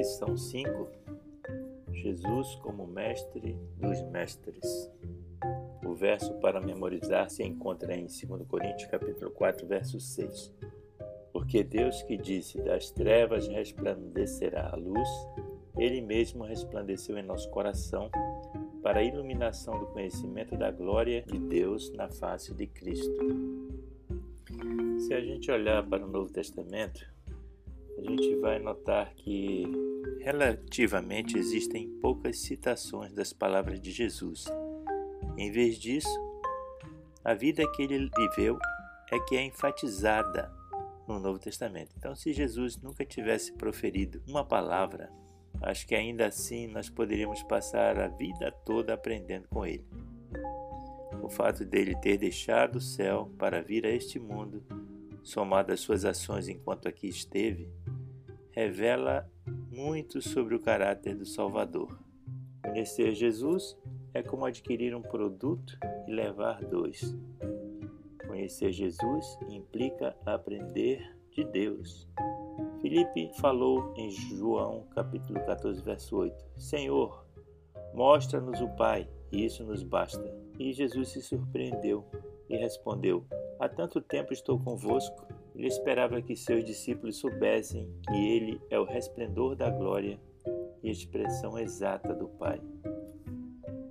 lição 5, Jesus como mestre dos mestres. O verso para memorizar se encontra em 2 Coríntios capítulo 4, verso 6. Porque Deus que disse: "Das trevas resplandecerá a luz", ele mesmo resplandeceu em nosso coração para a iluminação do conhecimento da glória de Deus na face de Cristo. Se a gente olhar para o Novo Testamento, a gente vai notar que relativamente existem poucas citações das palavras de Jesus. Em vez disso, a vida que ele viveu é que é enfatizada no Novo Testamento. Então, se Jesus nunca tivesse proferido uma palavra, acho que ainda assim nós poderíamos passar a vida toda aprendendo com ele. O fato dele ter deixado o céu para vir a este mundo, somado às suas ações enquanto aqui esteve, revela muito sobre o caráter do Salvador. Conhecer Jesus é como adquirir um produto e levar dois. Conhecer Jesus implica aprender de Deus. Filipe falou em João capítulo 14, verso 8: Senhor, mostra-nos o Pai, e isso nos basta. E Jesus se surpreendeu e respondeu: Há tanto tempo estou convosco ele esperava que seus discípulos soubessem que ele é o resplendor da glória e expressão exata do Pai.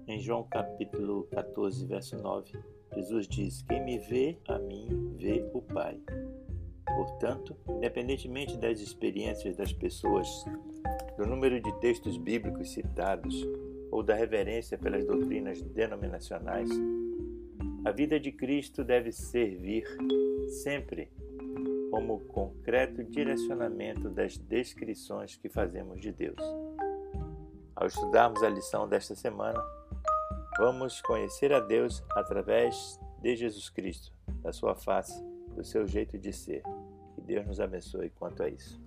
Em João capítulo 14, verso 9, Jesus diz: Quem me vê, a mim vê o Pai. Portanto, independentemente das experiências das pessoas, do número de textos bíblicos citados ou da reverência pelas doutrinas denominacionais, a vida de Cristo deve servir sempre como concreto direcionamento das descrições que fazemos de Deus. Ao estudarmos a lição desta semana, vamos conhecer a Deus através de Jesus Cristo, da sua face, do seu jeito de ser. Que Deus nos abençoe quanto a isso.